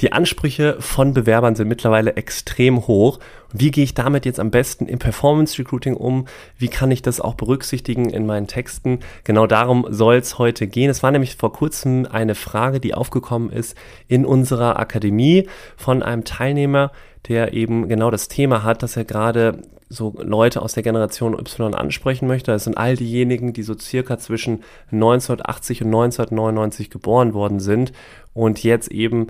Die Ansprüche von Bewerbern sind mittlerweile extrem hoch. Wie gehe ich damit jetzt am besten im Performance Recruiting um? Wie kann ich das auch berücksichtigen in meinen Texten? Genau darum soll es heute gehen. Es war nämlich vor kurzem eine Frage, die aufgekommen ist in unserer Akademie von einem Teilnehmer, der eben genau das Thema hat, dass er gerade so Leute aus der Generation Y ansprechen möchte. Das sind all diejenigen, die so circa zwischen 1980 und 1999 geboren worden sind und jetzt eben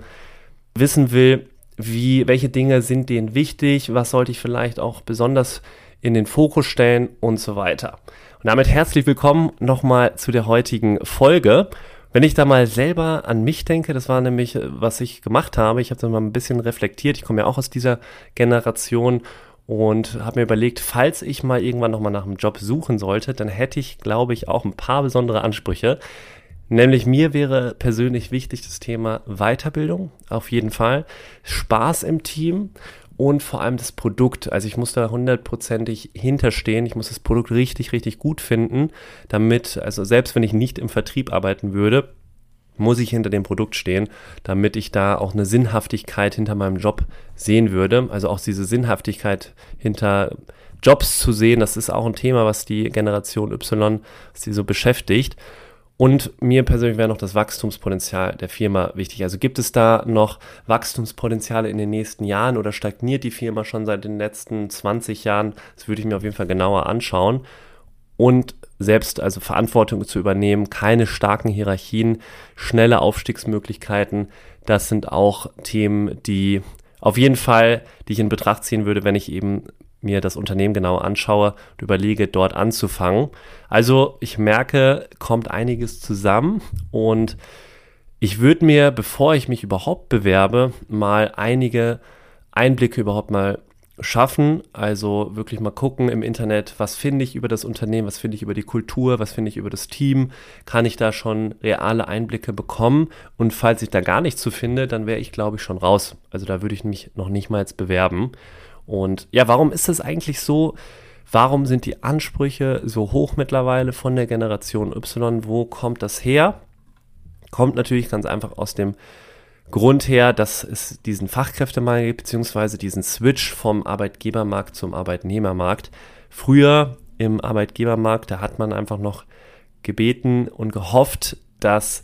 wissen will, wie, welche Dinge sind denen wichtig, was sollte ich vielleicht auch besonders in den Fokus stellen und so weiter. Und damit herzlich willkommen nochmal zu der heutigen Folge. Wenn ich da mal selber an mich denke, das war nämlich, was ich gemacht habe, ich habe da mal ein bisschen reflektiert, ich komme ja auch aus dieser Generation und habe mir überlegt, falls ich mal irgendwann nochmal nach einem Job suchen sollte, dann hätte ich, glaube ich, auch ein paar besondere Ansprüche. Nämlich mir wäre persönlich wichtig das Thema Weiterbildung, auf jeden Fall, Spaß im Team und vor allem das Produkt. Also ich muss da hundertprozentig hinterstehen. Ich muss das Produkt richtig, richtig gut finden, damit, also selbst wenn ich nicht im Vertrieb arbeiten würde, muss ich hinter dem Produkt stehen, damit ich da auch eine Sinnhaftigkeit hinter meinem Job sehen würde. Also auch diese Sinnhaftigkeit hinter Jobs zu sehen, das ist auch ein Thema, was die Generation Y, was sie so beschäftigt. Und mir persönlich wäre noch das Wachstumspotenzial der Firma wichtig. Also gibt es da noch Wachstumspotenziale in den nächsten Jahren oder stagniert die Firma schon seit den letzten 20 Jahren? Das würde ich mir auf jeden Fall genauer anschauen. Und selbst also Verantwortung zu übernehmen, keine starken Hierarchien, schnelle Aufstiegsmöglichkeiten, das sind auch Themen, die auf jeden Fall, die ich in Betracht ziehen würde, wenn ich eben mir das Unternehmen genau anschaue und überlege, dort anzufangen. Also ich merke, kommt einiges zusammen und ich würde mir, bevor ich mich überhaupt bewerbe, mal einige Einblicke überhaupt mal schaffen. Also wirklich mal gucken im Internet, was finde ich über das Unternehmen, was finde ich über die Kultur, was finde ich über das Team. Kann ich da schon reale Einblicke bekommen? Und falls ich da gar nichts zu finde, dann wäre ich, glaube ich, schon raus. Also da würde ich mich noch nicht mal jetzt bewerben. Und ja, warum ist das eigentlich so? Warum sind die Ansprüche so hoch mittlerweile von der Generation Y? Wo kommt das her? Kommt natürlich ganz einfach aus dem Grund her, dass es diesen Fachkräftemangel gibt, beziehungsweise diesen Switch vom Arbeitgebermarkt zum Arbeitnehmermarkt. Früher im Arbeitgebermarkt, da hat man einfach noch gebeten und gehofft, dass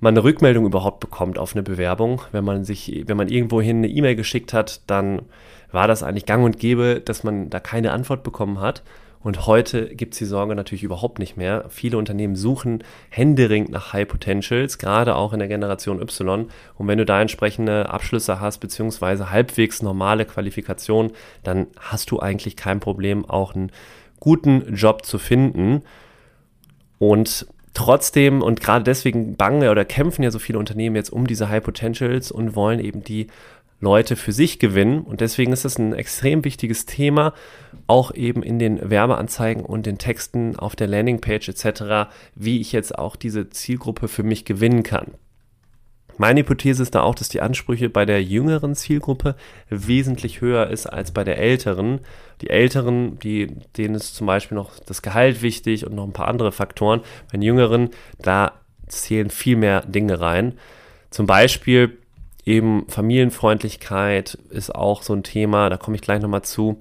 man eine Rückmeldung überhaupt bekommt auf eine Bewerbung. Wenn man sich, wenn man irgendwohin eine E-Mail geschickt hat, dann war das eigentlich gang und gäbe, dass man da keine Antwort bekommen hat. Und heute gibt es die Sorge natürlich überhaupt nicht mehr. Viele Unternehmen suchen händeringend nach High Potentials, gerade auch in der Generation Y. Und wenn du da entsprechende Abschlüsse hast, beziehungsweise halbwegs normale Qualifikation, dann hast du eigentlich kein Problem, auch einen guten Job zu finden. Und trotzdem und gerade deswegen bangen oder kämpfen ja so viele Unternehmen jetzt um diese High Potentials und wollen eben die Leute für sich gewinnen. Und deswegen ist es ein extrem wichtiges Thema, auch eben in den Werbeanzeigen und den Texten auf der Landingpage etc., wie ich jetzt auch diese Zielgruppe für mich gewinnen kann. Meine Hypothese ist da auch, dass die Ansprüche bei der jüngeren Zielgruppe wesentlich höher ist als bei der älteren. Die älteren, die, denen ist zum Beispiel noch das Gehalt wichtig und noch ein paar andere Faktoren. Bei den jüngeren, da zählen viel mehr Dinge rein. Zum Beispiel eben Familienfreundlichkeit ist auch so ein Thema, da komme ich gleich nochmal zu.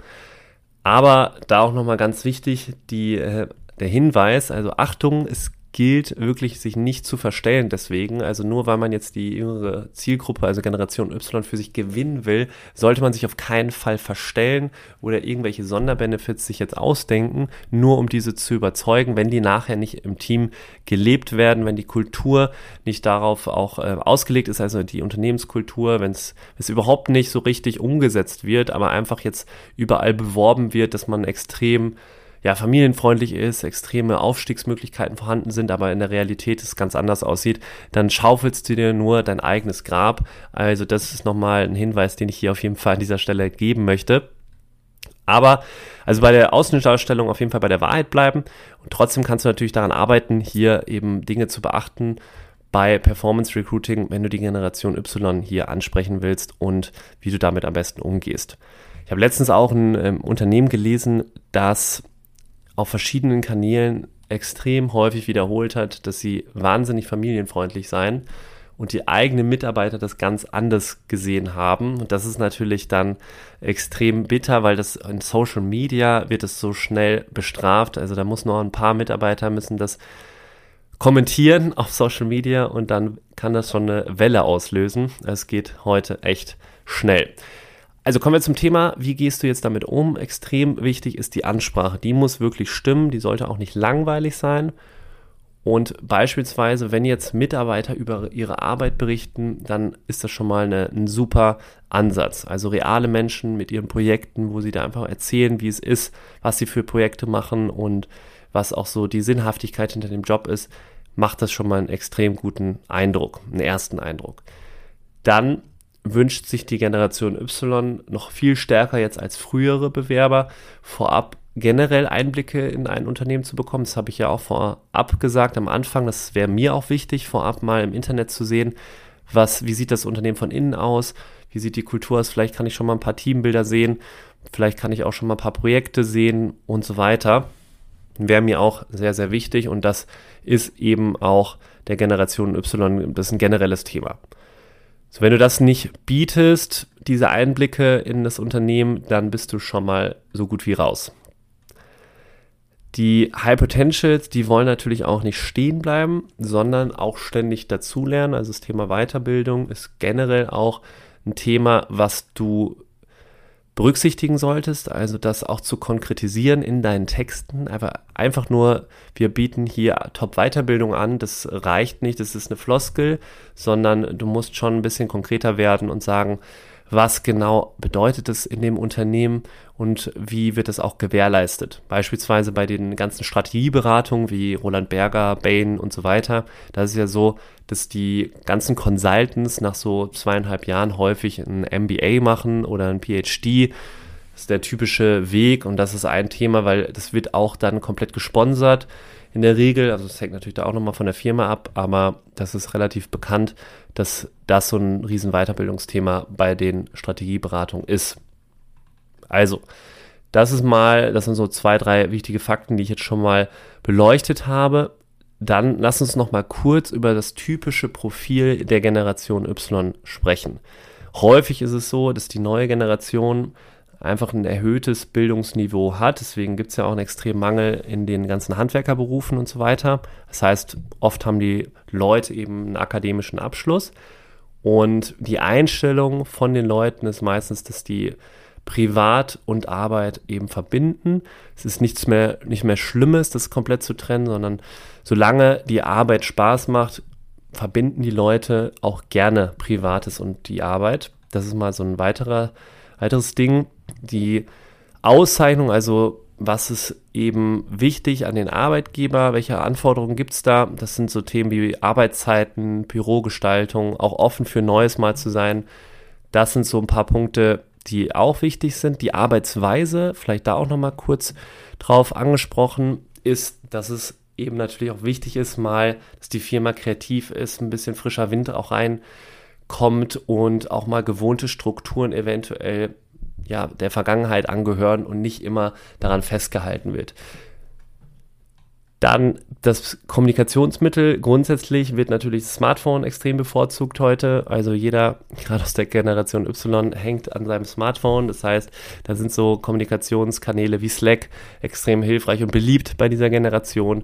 Aber da auch nochmal ganz wichtig, die, äh, der Hinweis, also Achtung, es gilt wirklich, sich nicht zu verstellen deswegen. Also nur weil man jetzt die jüngere Zielgruppe, also Generation Y für sich gewinnen will, sollte man sich auf keinen Fall verstellen oder irgendwelche Sonderbenefits sich jetzt ausdenken, nur um diese zu überzeugen, wenn die nachher nicht im Team gelebt werden, wenn die Kultur nicht darauf auch äh, ausgelegt ist, also die Unternehmenskultur, wenn es überhaupt nicht so richtig umgesetzt wird, aber einfach jetzt überall beworben wird, dass man extrem ja, familienfreundlich ist, extreme Aufstiegsmöglichkeiten vorhanden sind, aber in der Realität es ganz anders aussieht, dann schaufelst du dir nur dein eigenes Grab. Also das ist nochmal ein Hinweis, den ich hier auf jeden Fall an dieser Stelle geben möchte. Aber also bei der Außendarstellung auf jeden Fall bei der Wahrheit bleiben und trotzdem kannst du natürlich daran arbeiten, hier eben Dinge zu beachten bei Performance Recruiting, wenn du die Generation Y hier ansprechen willst und wie du damit am besten umgehst. Ich habe letztens auch ein ähm, Unternehmen gelesen, das auf verschiedenen Kanälen extrem häufig wiederholt hat, dass sie wahnsinnig familienfreundlich seien und die eigenen Mitarbeiter das ganz anders gesehen haben. Und das ist natürlich dann extrem bitter, weil das in Social Media wird es so schnell bestraft. Also da muss noch ein paar Mitarbeiter müssen das kommentieren auf Social Media und dann kann das schon eine Welle auslösen. Es geht heute echt schnell. Also kommen wir zum Thema, wie gehst du jetzt damit um? Extrem wichtig ist die Ansprache. Die muss wirklich stimmen, die sollte auch nicht langweilig sein. Und beispielsweise, wenn jetzt Mitarbeiter über ihre Arbeit berichten, dann ist das schon mal eine, ein super Ansatz. Also reale Menschen mit ihren Projekten, wo sie da einfach erzählen, wie es ist, was sie für Projekte machen und was auch so die Sinnhaftigkeit hinter dem Job ist, macht das schon mal einen extrem guten Eindruck, einen ersten Eindruck. Dann wünscht sich die Generation Y noch viel stärker jetzt als frühere Bewerber vorab generell Einblicke in ein Unternehmen zu bekommen. Das habe ich ja auch vorab gesagt am Anfang. Das wäre mir auch wichtig, vorab mal im Internet zu sehen, was, wie sieht das Unternehmen von innen aus, wie sieht die Kultur aus. Vielleicht kann ich schon mal ein paar Teambilder sehen, vielleicht kann ich auch schon mal ein paar Projekte sehen und so weiter. Wäre mir auch sehr, sehr wichtig und das ist eben auch der Generation Y, das ist ein generelles Thema. So, wenn du das nicht bietest, diese Einblicke in das Unternehmen, dann bist du schon mal so gut wie raus. Die High Potentials, die wollen natürlich auch nicht stehen bleiben, sondern auch ständig dazulernen. Also das Thema Weiterbildung ist generell auch ein Thema, was du berücksichtigen solltest, also das auch zu konkretisieren in deinen Texten. Einfach, einfach nur, wir bieten hier Top-Weiterbildung an, das reicht nicht, das ist eine Floskel, sondern du musst schon ein bisschen konkreter werden und sagen, was genau bedeutet es in dem Unternehmen und wie wird es auch gewährleistet. Beispielsweise bei den ganzen Strategieberatungen wie Roland Berger, Bain und so weiter. Da ist es ja so, dass die ganzen Consultants nach so zweieinhalb Jahren häufig ein MBA machen oder ein PhD. Das ist der typische Weg und das ist ein Thema, weil das wird auch dann komplett gesponsert in der Regel. Also es hängt natürlich da auch nochmal von der Firma ab, aber das ist relativ bekannt, dass das so ein riesen Weiterbildungsthema bei den Strategieberatungen ist. Also, das ist mal, das sind so zwei, drei wichtige Fakten, die ich jetzt schon mal beleuchtet habe. Dann lass uns noch mal kurz über das typische Profil der Generation Y sprechen. Häufig ist es so, dass die neue Generation einfach ein erhöhtes Bildungsniveau hat. Deswegen gibt es ja auch einen extremen Mangel in den ganzen Handwerkerberufen und so weiter. Das heißt, oft haben die Leute eben einen akademischen Abschluss. Und die Einstellung von den Leuten ist meistens, dass die Privat und Arbeit eben verbinden. Es ist nichts mehr, nicht mehr Schlimmes, das komplett zu trennen, sondern solange die Arbeit Spaß macht, verbinden die Leute auch gerne Privates und die Arbeit. Das ist mal so ein weiterer, weiteres Ding die Auszeichnung, also was ist eben wichtig an den Arbeitgeber, welche Anforderungen gibt es da? Das sind so Themen wie Arbeitszeiten, Bürogestaltung, auch offen für Neues mal zu sein. Das sind so ein paar Punkte, die auch wichtig sind. Die Arbeitsweise, vielleicht da auch nochmal kurz drauf angesprochen, ist, dass es eben natürlich auch wichtig ist, mal, dass die Firma kreativ ist, ein bisschen frischer Wind auch reinkommt und auch mal gewohnte Strukturen eventuell ja, der Vergangenheit angehören und nicht immer daran festgehalten wird. Dann das Kommunikationsmittel. Grundsätzlich wird natürlich das Smartphone extrem bevorzugt heute. Also jeder, gerade aus der Generation Y, hängt an seinem Smartphone. Das heißt, da sind so Kommunikationskanäle wie Slack extrem hilfreich und beliebt bei dieser Generation.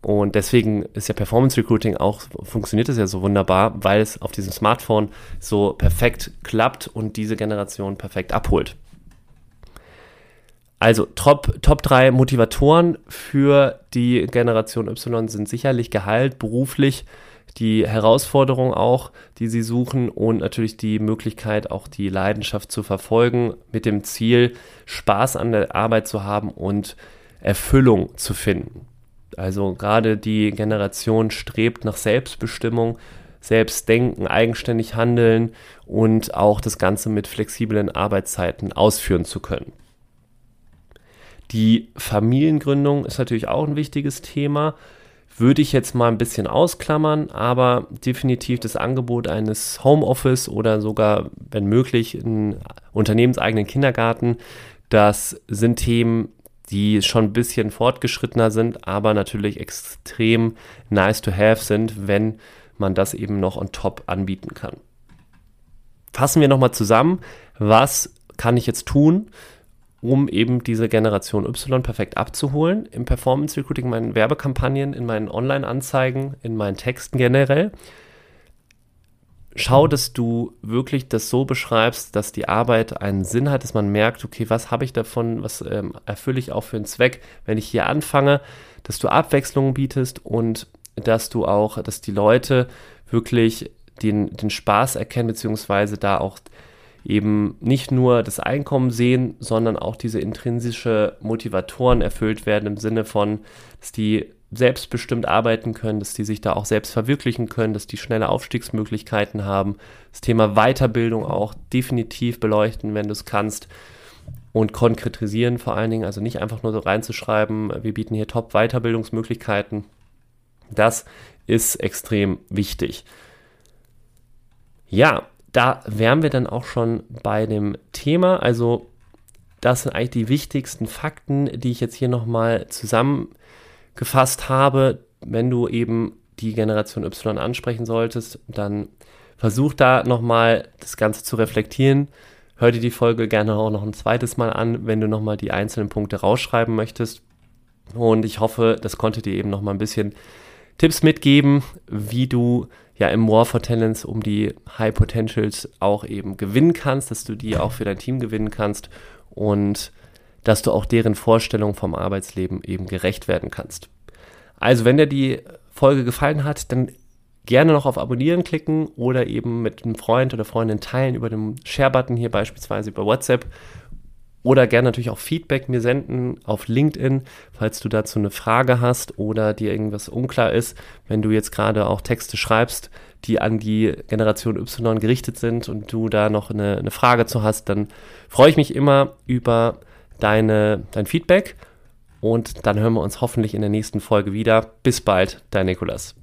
Und deswegen ist ja Performance Recruiting auch, funktioniert es ja so wunderbar, weil es auf diesem Smartphone so perfekt klappt und diese Generation perfekt abholt. Also Top, Top 3 Motivatoren für die Generation Y sind sicherlich Gehalt, beruflich, die Herausforderung auch, die sie suchen und natürlich die Möglichkeit, auch die Leidenschaft zu verfolgen, mit dem Ziel, Spaß an der Arbeit zu haben und Erfüllung zu finden. Also gerade die Generation strebt nach Selbstbestimmung, Selbstdenken, eigenständig handeln und auch das Ganze mit flexiblen Arbeitszeiten ausführen zu können. Die Familiengründung ist natürlich auch ein wichtiges Thema. Würde ich jetzt mal ein bisschen ausklammern, aber definitiv das Angebot eines Homeoffice oder sogar, wenn möglich, einen unternehmenseigenen Kindergarten, das sind Themen, die schon ein bisschen fortgeschrittener sind, aber natürlich extrem nice to have sind, wenn man das eben noch on top anbieten kann. Fassen wir nochmal zusammen, was kann ich jetzt tun, um eben diese Generation Y perfekt abzuholen im Performance Recruiting, in meinen Werbekampagnen, in meinen Online-Anzeigen, in meinen Texten generell. Schau, dass du wirklich das so beschreibst, dass die Arbeit einen Sinn hat, dass man merkt, okay, was habe ich davon, was ähm, erfülle ich auch für einen Zweck, wenn ich hier anfange, dass du Abwechslung bietest und dass du auch, dass die Leute wirklich den, den Spaß erkennen, beziehungsweise da auch eben nicht nur das Einkommen sehen, sondern auch diese intrinsische Motivatoren erfüllt werden im Sinne von, dass die selbstbestimmt arbeiten können, dass die sich da auch selbst verwirklichen können, dass die schnelle Aufstiegsmöglichkeiten haben, das Thema Weiterbildung auch definitiv beleuchten, wenn du es kannst und konkretisieren vor allen Dingen, also nicht einfach nur so reinzuschreiben, wir bieten hier Top-Weiterbildungsmöglichkeiten. Das ist extrem wichtig. Ja, da wären wir dann auch schon bei dem Thema. Also das sind eigentlich die wichtigsten Fakten, die ich jetzt hier nochmal zusammengefasst habe. Wenn du eben die Generation Y ansprechen solltest, dann versuch da nochmal das Ganze zu reflektieren. Hör dir die Folge gerne auch noch ein zweites Mal an, wenn du nochmal die einzelnen Punkte rausschreiben möchtest. Und ich hoffe, das konnte dir eben nochmal ein bisschen Tipps mitgeben, wie du ja im War for Talents um die High Potentials auch eben gewinnen kannst, dass du die auch für dein Team gewinnen kannst und dass du auch deren Vorstellungen vom Arbeitsleben eben gerecht werden kannst. Also, wenn dir die Folge gefallen hat, dann gerne noch auf Abonnieren klicken oder eben mit einem Freund oder Freundin teilen über den Share-Button hier beispielsweise über WhatsApp oder gerne natürlich auch Feedback mir senden auf LinkedIn, falls du dazu eine Frage hast oder dir irgendwas unklar ist, wenn du jetzt gerade auch Texte schreibst, die an die Generation Y gerichtet sind und du da noch eine, eine Frage zu hast, dann freue ich mich immer über deine, dein Feedback und dann hören wir uns hoffentlich in der nächsten Folge wieder. Bis bald, dein Nikolas.